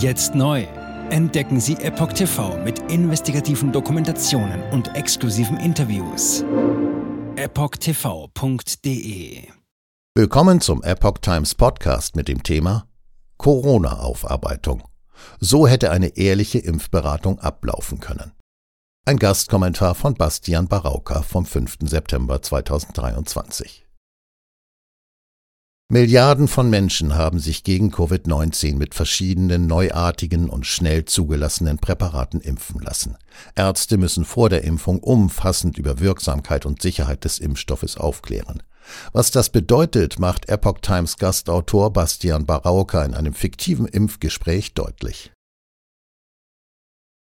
Jetzt neu. Entdecken Sie Epoch TV mit investigativen Dokumentationen und exklusiven Interviews. EpochTV.de Willkommen zum Epoch Times Podcast mit dem Thema Corona-Aufarbeitung. So hätte eine ehrliche Impfberatung ablaufen können. Ein Gastkommentar von Bastian Barauka vom 5. September 2023. Milliarden von Menschen haben sich gegen Covid-19 mit verschiedenen neuartigen und schnell zugelassenen Präparaten impfen lassen. Ärzte müssen vor der Impfung umfassend über Wirksamkeit und Sicherheit des Impfstoffes aufklären. Was das bedeutet, macht Epoch Times Gastautor Bastian Barauka in einem fiktiven Impfgespräch deutlich.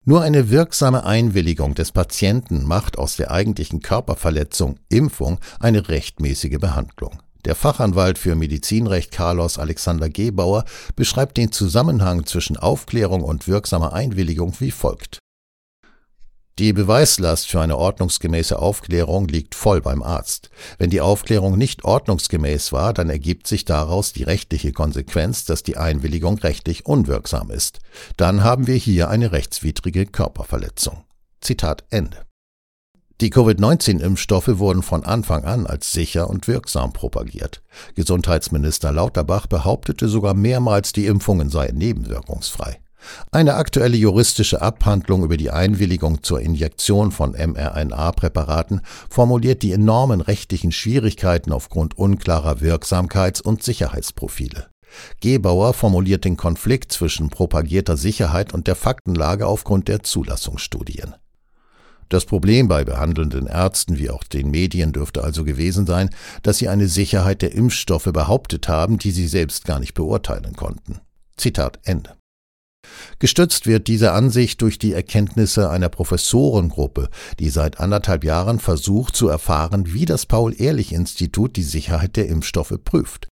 Nur eine wirksame Einwilligung des Patienten macht aus der eigentlichen Körperverletzung Impfung eine rechtmäßige Behandlung. Der Fachanwalt für Medizinrecht Carlos Alexander Gebauer beschreibt den Zusammenhang zwischen Aufklärung und wirksamer Einwilligung wie folgt. Die Beweislast für eine ordnungsgemäße Aufklärung liegt voll beim Arzt. Wenn die Aufklärung nicht ordnungsgemäß war, dann ergibt sich daraus die rechtliche Konsequenz, dass die Einwilligung rechtlich unwirksam ist. Dann haben wir hier eine rechtswidrige Körperverletzung. Zitat Ende. Die Covid-19-Impfstoffe wurden von Anfang an als sicher und wirksam propagiert. Gesundheitsminister Lauterbach behauptete sogar mehrmals, die Impfungen seien nebenwirkungsfrei. Eine aktuelle juristische Abhandlung über die Einwilligung zur Injektion von mRNA-Präparaten formuliert die enormen rechtlichen Schwierigkeiten aufgrund unklarer Wirksamkeits- und Sicherheitsprofile. Gebauer formuliert den Konflikt zwischen propagierter Sicherheit und der Faktenlage aufgrund der Zulassungsstudien. Das Problem bei behandelnden Ärzten wie auch den Medien dürfte also gewesen sein, dass sie eine Sicherheit der Impfstoffe behauptet haben, die sie selbst gar nicht beurteilen konnten. Zitat Ende. Gestützt wird diese Ansicht durch die Erkenntnisse einer Professorengruppe, die seit anderthalb Jahren versucht zu erfahren, wie das Paul-Ehrlich-Institut die Sicherheit der Impfstoffe prüft.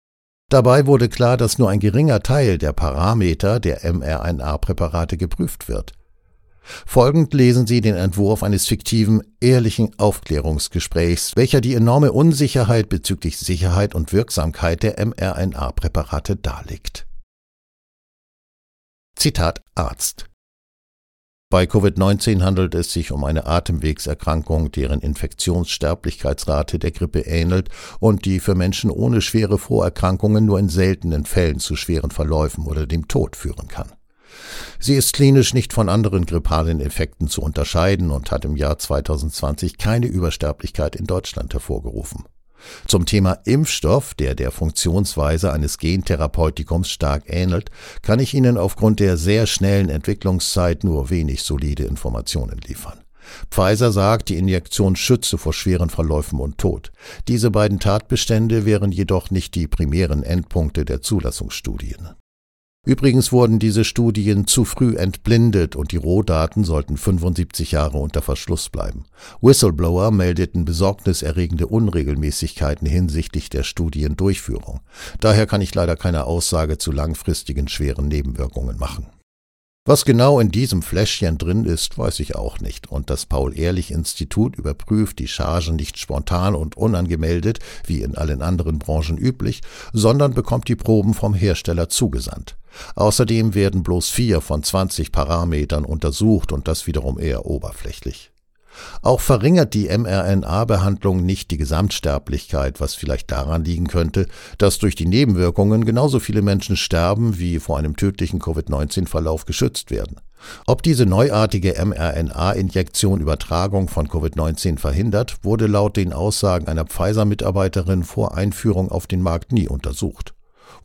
Dabei wurde klar, dass nur ein geringer Teil der Parameter der mRNA-Präparate geprüft wird. Folgend lesen Sie den Entwurf eines fiktiven, ehrlichen Aufklärungsgesprächs, welcher die enorme Unsicherheit bezüglich Sicherheit und Wirksamkeit der mRNA-Präparate darlegt. Zitat Arzt bei Covid-19 handelt es sich um eine Atemwegserkrankung, deren Infektionssterblichkeitsrate der Grippe ähnelt und die für Menschen ohne schwere Vorerkrankungen nur in seltenen Fällen zu schweren Verläufen oder dem Tod führen kann. Sie ist klinisch nicht von anderen grippalen Effekten zu unterscheiden und hat im Jahr 2020 keine Übersterblichkeit in Deutschland hervorgerufen. Zum Thema Impfstoff, der der Funktionsweise eines Gentherapeutikums stark ähnelt, kann ich Ihnen aufgrund der sehr schnellen Entwicklungszeit nur wenig solide Informationen liefern. Pfizer sagt, die Injektion schütze vor schweren Verläufen und Tod. Diese beiden Tatbestände wären jedoch nicht die primären Endpunkte der Zulassungsstudien. Übrigens wurden diese Studien zu früh entblindet und die Rohdaten sollten 75 Jahre unter Verschluss bleiben. Whistleblower meldeten besorgniserregende Unregelmäßigkeiten hinsichtlich der Studiendurchführung. Daher kann ich leider keine Aussage zu langfristigen schweren Nebenwirkungen machen. Was genau in diesem Fläschchen drin ist, weiß ich auch nicht, und das Paul-Ehrlich-Institut überprüft die Chargen nicht spontan und unangemeldet, wie in allen anderen Branchen üblich, sondern bekommt die Proben vom Hersteller zugesandt. Außerdem werden bloß vier von 20 Parametern untersucht und das wiederum eher oberflächlich. Auch verringert die mRNA-Behandlung nicht die Gesamtsterblichkeit, was vielleicht daran liegen könnte, dass durch die Nebenwirkungen genauso viele Menschen sterben, wie vor einem tödlichen Covid-19-Verlauf geschützt werden. Ob diese neuartige mRNA-Injektion Übertragung von Covid-19 verhindert, wurde laut den Aussagen einer Pfizer-Mitarbeiterin vor Einführung auf den Markt nie untersucht.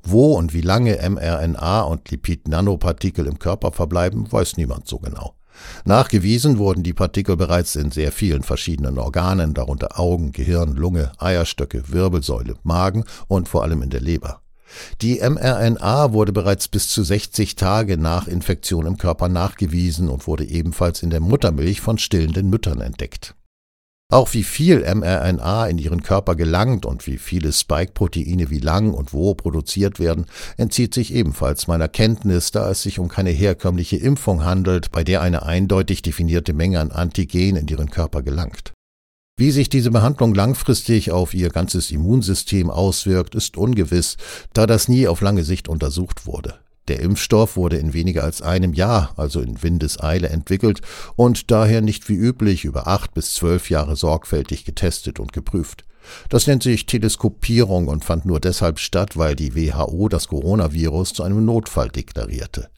Wo und wie lange mRNA und Lipid-Nanopartikel im Körper verbleiben, weiß niemand so genau. Nachgewiesen wurden die Partikel bereits in sehr vielen verschiedenen Organen, darunter Augen, Gehirn, Lunge, Eierstöcke, Wirbelsäule, Magen und vor allem in der Leber. Die mRNA wurde bereits bis zu 60 Tage nach Infektion im Körper nachgewiesen und wurde ebenfalls in der Muttermilch von stillenden Müttern entdeckt. Auch wie viel mRNA in ihren Körper gelangt und wie viele Spike-Proteine wie lang und wo produziert werden, entzieht sich ebenfalls meiner Kenntnis, da es sich um keine herkömmliche Impfung handelt, bei der eine eindeutig definierte Menge an Antigen in ihren Körper gelangt. Wie sich diese Behandlung langfristig auf ihr ganzes Immunsystem auswirkt, ist ungewiss, da das nie auf lange Sicht untersucht wurde. Der Impfstoff wurde in weniger als einem Jahr, also in Windeseile, entwickelt und daher nicht wie üblich über acht bis zwölf Jahre sorgfältig getestet und geprüft. Das nennt sich Teleskopierung und fand nur deshalb statt, weil die WHO das Coronavirus zu einem Notfall deklarierte.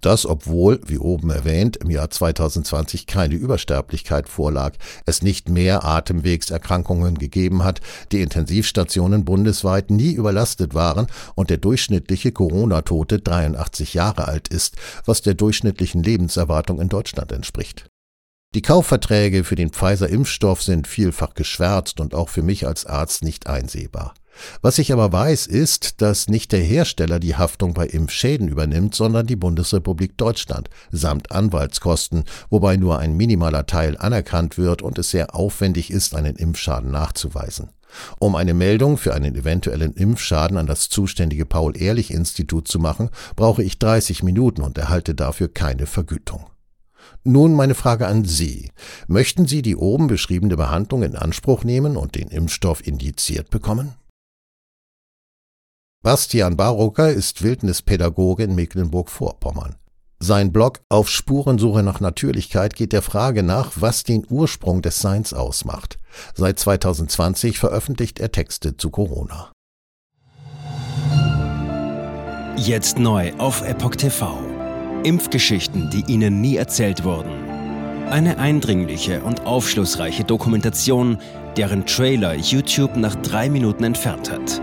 Das, obwohl, wie oben erwähnt, im Jahr 2020 keine Übersterblichkeit vorlag, es nicht mehr Atemwegserkrankungen gegeben hat, die Intensivstationen bundesweit nie überlastet waren und der durchschnittliche Corona-Tote 83 Jahre alt ist, was der durchschnittlichen Lebenserwartung in Deutschland entspricht. Die Kaufverträge für den Pfizer-Impfstoff sind vielfach geschwärzt und auch für mich als Arzt nicht einsehbar. Was ich aber weiß, ist, dass nicht der Hersteller die Haftung bei Impfschäden übernimmt, sondern die Bundesrepublik Deutschland samt Anwaltskosten, wobei nur ein minimaler Teil anerkannt wird und es sehr aufwendig ist, einen Impfschaden nachzuweisen. Um eine Meldung für einen eventuellen Impfschaden an das zuständige Paul-Ehrlich-Institut zu machen, brauche ich 30 Minuten und erhalte dafür keine Vergütung. Nun meine Frage an Sie. Möchten Sie die oben beschriebene Behandlung in Anspruch nehmen und den Impfstoff indiziert bekommen? Bastian Barocker ist Wildnispädagoge in Mecklenburg-Vorpommern. Sein Blog Auf Spurensuche nach Natürlichkeit geht der Frage nach, was den Ursprung des Seins ausmacht. Seit 2020 veröffentlicht er Texte zu Corona. Jetzt neu auf Epoch TV. Impfgeschichten, die Ihnen nie erzählt wurden. Eine eindringliche und aufschlussreiche Dokumentation, deren Trailer YouTube nach drei Minuten entfernt hat.